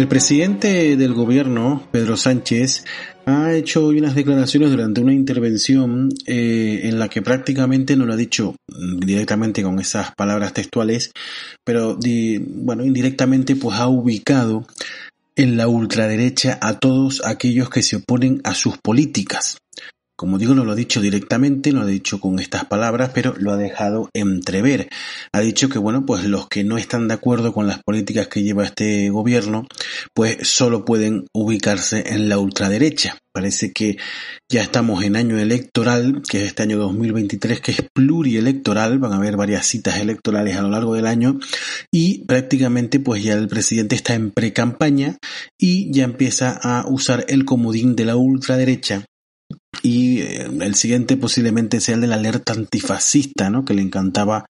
El presidente del gobierno, Pedro Sánchez, ha hecho hoy unas declaraciones durante una intervención eh, en la que prácticamente no lo ha dicho directamente con esas palabras textuales, pero bueno, indirectamente pues ha ubicado en la ultraderecha a todos aquellos que se oponen a sus políticas. Como digo, no lo ha dicho directamente, no lo ha dicho con estas palabras, pero lo ha dejado entrever. Ha dicho que, bueno, pues los que no están de acuerdo con las políticas que lleva este gobierno, pues solo pueden ubicarse en la ultraderecha. Parece que ya estamos en año electoral, que es este año 2023, que es plurielectoral, van a haber varias citas electorales a lo largo del año y prácticamente pues ya el presidente está en pre-campaña y ya empieza a usar el comodín de la ultraderecha y eh, el siguiente posiblemente sea el de la alerta antifascista, ¿no? Que le encantaba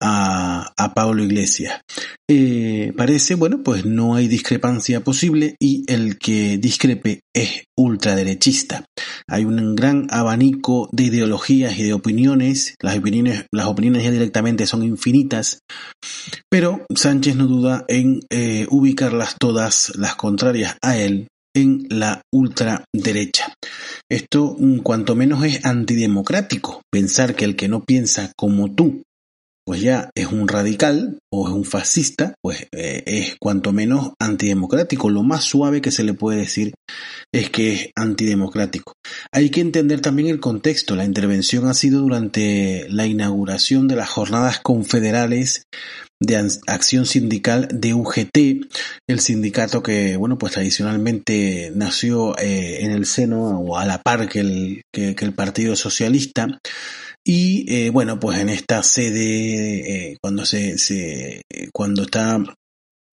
a, a Pablo Iglesias. Eh, parece, bueno, pues no hay discrepancia posible y el que discrepe es ultraderechista. Hay un gran abanico de ideologías y de opiniones. Las opiniones, las opiniones ya directamente son infinitas. Pero Sánchez no duda en eh, ubicarlas todas, las contrarias a él, en la ultraderecha. Esto, mm, cuanto menos, es antidemocrático. Pensar que el que no piensa como tú, pues ya es un radical o es un fascista, pues eh, es cuanto menos antidemocrático. Lo más suave que se le puede decir es que es antidemocrático. Hay que entender también el contexto. La intervención ha sido durante la inauguración de las jornadas confederales de acción sindical de UGT, el sindicato que, bueno, pues tradicionalmente nació eh, en el seno o a la par que el, que, el Partido Socialista. Y eh, bueno, pues en esta sede, eh, cuando se, se, cuando está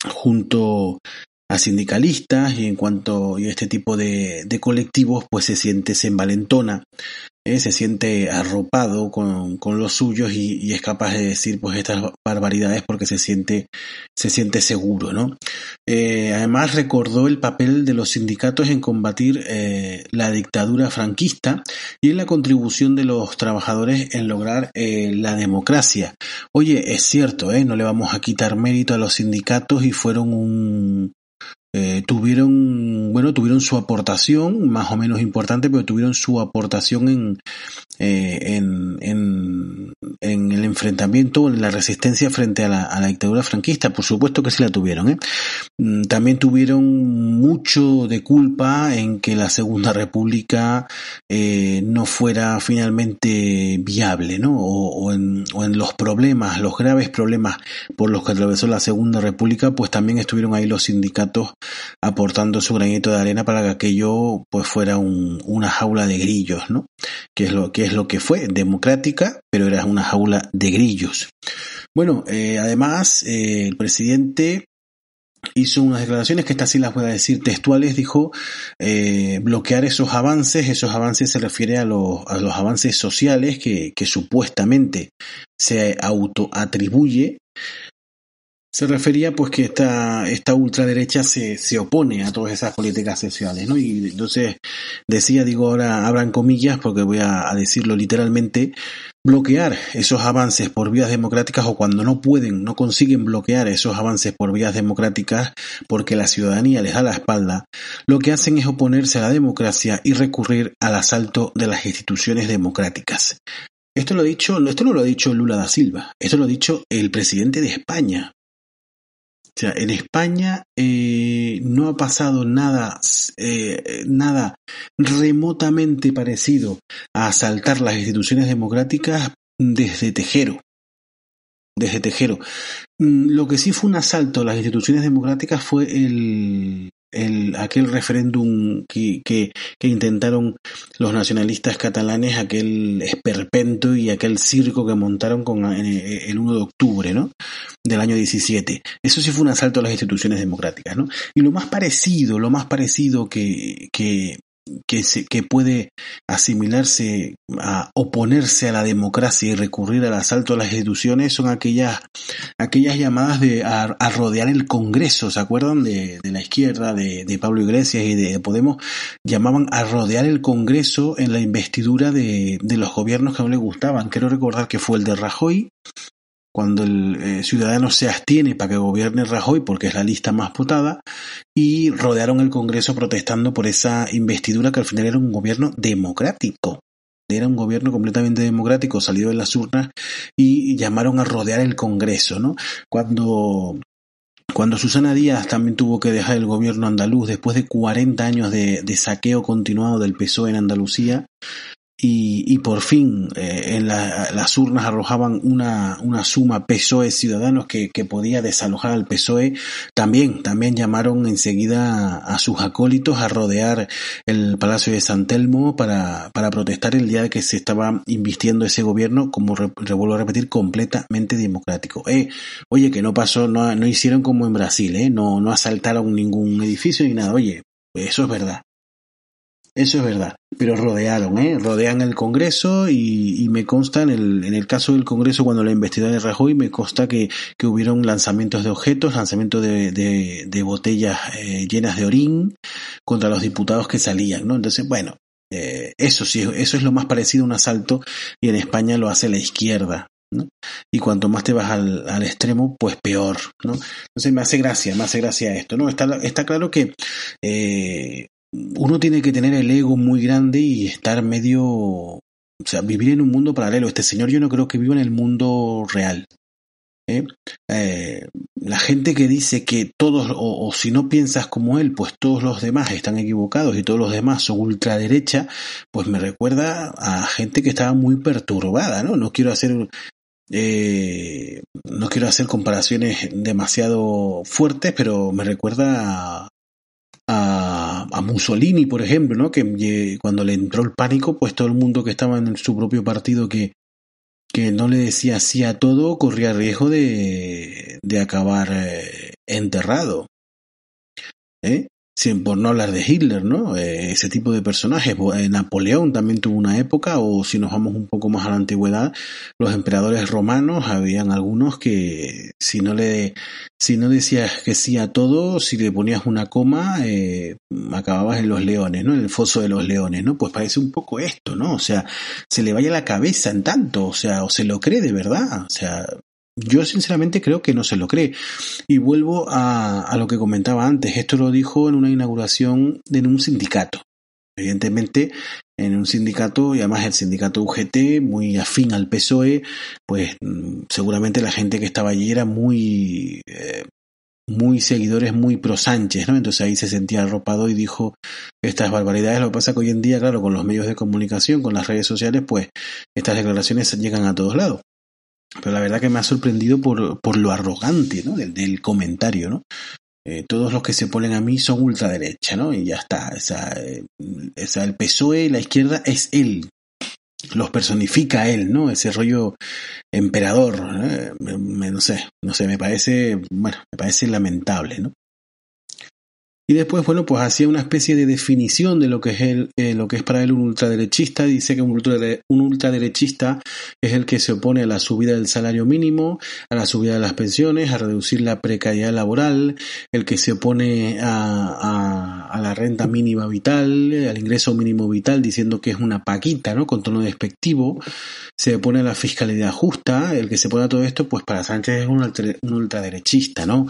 junto a sindicalistas y en cuanto y este tipo de, de colectivos pues se siente se envalentona eh, se siente arropado con, con los suyos y, es capaz de decir pues estas barbaridades porque se siente se siente seguro no eh, además recordó el papel de los sindicatos en combatir eh, la dictadura franquista y en la contribución de los trabajadores en lograr la democracia. Oye es cierto no le vamos a quitar mérito a los sindicatos y fueron un eh, tuvieron, bueno, tuvieron su aportación, más o menos importante, pero tuvieron su aportación en, eh, en, en, en, el enfrentamiento, en la resistencia frente a la, dictadura franquista. Por supuesto que sí la tuvieron. ¿eh? Mm, también tuvieron mucho de culpa en que la Segunda República eh, no fuera finalmente viable, ¿no? O, en, o en los problemas, los graves problemas por los que atravesó la Segunda República, pues también estuvieron ahí los sindicatos aportando su granito de arena para que aquello pues fuera un, una jaula de grillos, ¿no? Que es lo que es lo que fue, democrática, pero era una jaula de grillos. Bueno, eh, además eh, el presidente hizo unas declaraciones que estas sí las voy a decir textuales, dijo eh, bloquear esos avances, esos avances se refiere a los, a los avances sociales que, que supuestamente se autoatribuye se refería pues que esta, esta ultraderecha se, se opone a todas esas políticas sociales, ¿no? Y entonces decía, digo ahora abran comillas porque voy a, decirlo literalmente, bloquear esos avances por vías democráticas o cuando no pueden, no consiguen bloquear esos avances por vías democráticas porque la ciudadanía les da la espalda, lo que hacen es oponerse a la democracia y recurrir al asalto de las instituciones democráticas. Esto lo ha dicho, esto no lo ha dicho Lula da Silva, esto lo ha dicho el presidente de España, o sea, en España eh, no ha pasado nada, eh, nada remotamente parecido a asaltar las instituciones democráticas desde Tejero. Desde Tejero. Mm, lo que sí fue un asalto a las instituciones democráticas fue el, el, aquel referéndum que, que, que, intentaron los nacionalistas catalanes, aquel esperpento y aquel circo que montaron con el 1 de octubre ¿no? del año 17. Eso sí fue un asalto a las instituciones democráticas. ¿no? Y lo más parecido, lo más parecido que, que, que, se, que puede asimilarse a oponerse a la democracia y recurrir al asalto a las instituciones son aquellas, aquellas llamadas de, a, rodear el Congreso, ¿se acuerdan? De, de la izquierda, de, de, Pablo Iglesias y de Podemos, llamaban a rodear el Congreso en la investidura de, de los gobiernos que no les gustaban. Quiero recordar que fue el de Rajoy, cuando el eh, ciudadano se abstiene para que gobierne Rajoy porque es la lista más votada y rodearon el Congreso protestando por esa investidura que al final era un gobierno democrático. Era un gobierno completamente democrático, salido de las urnas y llamaron a rodear el Congreso, ¿no? Cuando cuando Susana Díaz también tuvo que dejar el gobierno andaluz después de 40 años de, de saqueo continuado del PSOE en Andalucía, y, y por fin eh, en la, las urnas arrojaban una, una suma PSOE ciudadanos que, que, podía desalojar al PSOE, también, también llamaron enseguida a, sus acólitos a rodear el Palacio de San Telmo para, para protestar el día de que se estaba invistiendo ese gobierno, como re, vuelvo a repetir, completamente democrático. Eh, oye, que no pasó, no, no hicieron como en Brasil, eh, no, no asaltaron ningún edificio ni nada, oye, eso es verdad. Eso es verdad. Pero rodearon, ¿eh? Rodean el Congreso y, me consta, en el, en el caso del Congreso, cuando la investidura de Rajoy, me consta que, que hubieron lanzamientos de objetos, lanzamientos de, de, de botellas eh, llenas de orín contra los diputados que salían, ¿no? Entonces, bueno, eh, eso sí, eso es lo más parecido a un asalto y en España lo hace la izquierda, ¿no? Y cuanto más te vas al, al, extremo, pues peor, ¿no? Entonces me hace gracia, me hace gracia esto, ¿no? Está, está claro que eh, uno tiene que tener el ego muy grande y estar medio, o sea, vivir en un mundo paralelo. Este señor yo no creo que viva en el mundo real. ¿eh? Eh, la gente que dice que todos, o, si no piensas como él, pues todos los demás están equivocados y todos los demás son ultraderecha, pues me recuerda a gente que estaba muy perturbada, ¿no? No quiero hacer eh, no quiero hacer comparaciones demasiado fuertes, pero me recuerda a, a, Mussolini, por ejemplo, ¿no? Que cuando le entró el pánico, pues todo el mundo que estaba en su propio partido que, que no le decía sí a todo, corría riesgo de, de acabar eh, enterrado. ¿Eh? Por no hablar de Hitler, ¿no? Eh, ese tipo de personajes. Eh, Napoleón también tuvo una época, o si nos vamos un poco más a la antigüedad, los emperadores romanos, habían algunos que si no le, si no decías que sí a todo, si le ponías una coma, eh, acababas en los leones, ¿no? En el foso de los leones, ¿no? Pues parece un poco esto, ¿no? O sea, se le vaya la cabeza en tanto, o sea, o se lo cree de verdad, o sea, yo sinceramente creo que no se lo cree. Y vuelvo a, lo que comentaba antes. Esto lo dijo en una inauguración en un sindicato. Evidentemente, en un sindicato, y además el sindicato UGT, muy afín al PSOE, pues mm, seguramente la gente que estaba allí era muy, eh, muy seguidores, muy pro Sánchez, ¿no? Entonces ahí se sentía arropado y dijo estas barbaridades. Lo que pasa que hoy en día, claro, con los medios de comunicación, con las redes sociales, pues estas declaraciones llegan a todos lados. Pero la verdad que me ha sorprendido por, por lo arrogante ¿no? del, comentario, ¿no? Eh, todos los que se ponen a mí son ultraderecha, ¿no? Y ya está. Esa, esa, el PSOE, la izquierda, es él. Los personifica él, ¿no? Ese rollo emperador. ¿eh? Me, me, no sé, no sé, me parece, bueno, me parece lamentable, ¿no? Y después, bueno, pues hacía una especie de definición de lo que es eh, lo que es para él un ultraderechista. Dice que un, ultradere, un ultraderechista es el que se opone a la subida del salario mínimo, a la subida de las pensiones, a reducir la precariedad laboral, el que se opone a, a, a la renta mínima vital, al ingreso mínimo vital, diciendo que es una paquita, ¿no? Con tono despectivo. Se opone a la fiscalidad justa, el que se opone a todo esto, pues para Sánchez es un ultraderechista, ¿no?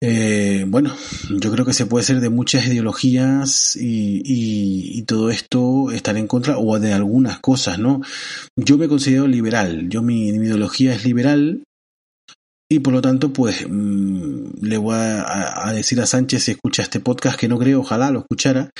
Eh, bueno, yo creo que se puede ser de muchas ideologías y, todo esto estar en contra o de algunas cosas, ¿no? Yo me considero liberal, yo mi, ideología es liberal y por lo tanto, pues mmm, le voy a, a, decir a Sánchez si escucha este podcast, que no creo, ojalá lo escuchara,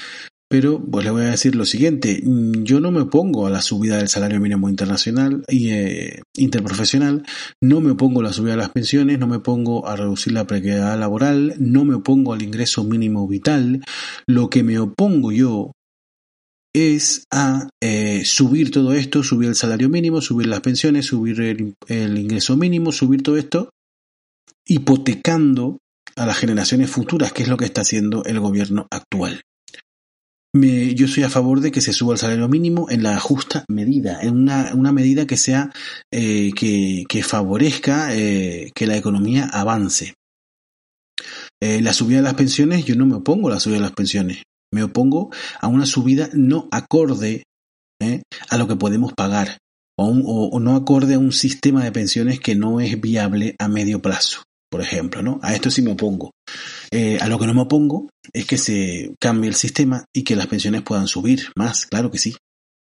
pero pues le voy a decir lo siguiente, yo no me opongo a la subida del salario mínimo internacional y eh, interprofesional, no me opongo a la subida de las pensiones, no me opongo a reducir la precariedad laboral, no me opongo al ingreso mínimo vital, lo que me opongo yo es a eh, subir todo esto, subir el salario mínimo, subir las pensiones, subir el ingreso mínimo, subir todo esto, hipotecando a las generaciones futuras, que es lo que está haciendo el gobierno actual. Me, yo soy a favor de que se suba el salario mínimo en la justa medida, en una, una medida que sea eh, que, que, favorezca eh, que la economía avance. Eh, la subida de las pensiones, yo no me opongo a la subida de las pensiones, me opongo a una subida no acorde a lo que podemos pagar o, o, no acorde a un sistema de pensiones que no es viable a medio plazo, por ejemplo, ¿no? A esto sí me opongo. Eh, a lo que no me opongo es que se cambie el sistema y que las pensiones puedan subir más, claro que sí.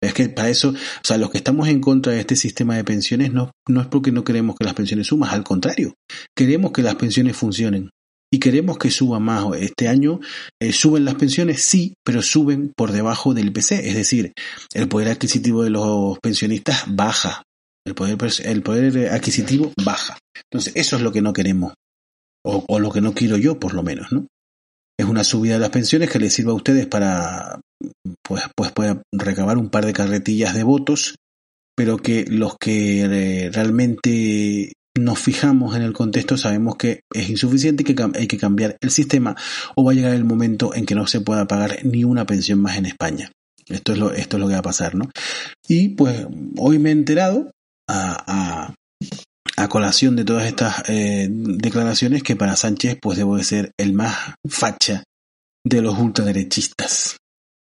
Es que para eso, o sea, los que estamos en contra de este sistema de pensiones no, no es porque no queremos que las pensiones suban, al contrario, queremos que las pensiones funcionen y queremos que suba más. Este año eh, suben las pensiones, sí, pero suben por debajo del IPC, es decir, el poder adquisitivo de los pensionistas baja, el poder, el poder adquisitivo baja. Entonces, eso es lo que no queremos, o, lo que no quiero yo, por lo menos, ¿no? Es una subida de las pensiones que les sirva a ustedes para, pues, pues pueda recabar un par de carretillas de votos, pero que los que eh, realmente nos fijamos en el contexto, sabemos que es insuficiente y que hay que cambiar el sistema o va a llegar el momento en que no se pueda pagar ni una pensión más en España. Esto es lo, esto es lo que va a pasar, ¿no? Y pues hoy me he enterado a, colación de todas estas eh, declaraciones que para Sánchez pues debo de ser el más facha de los ultraderechistas.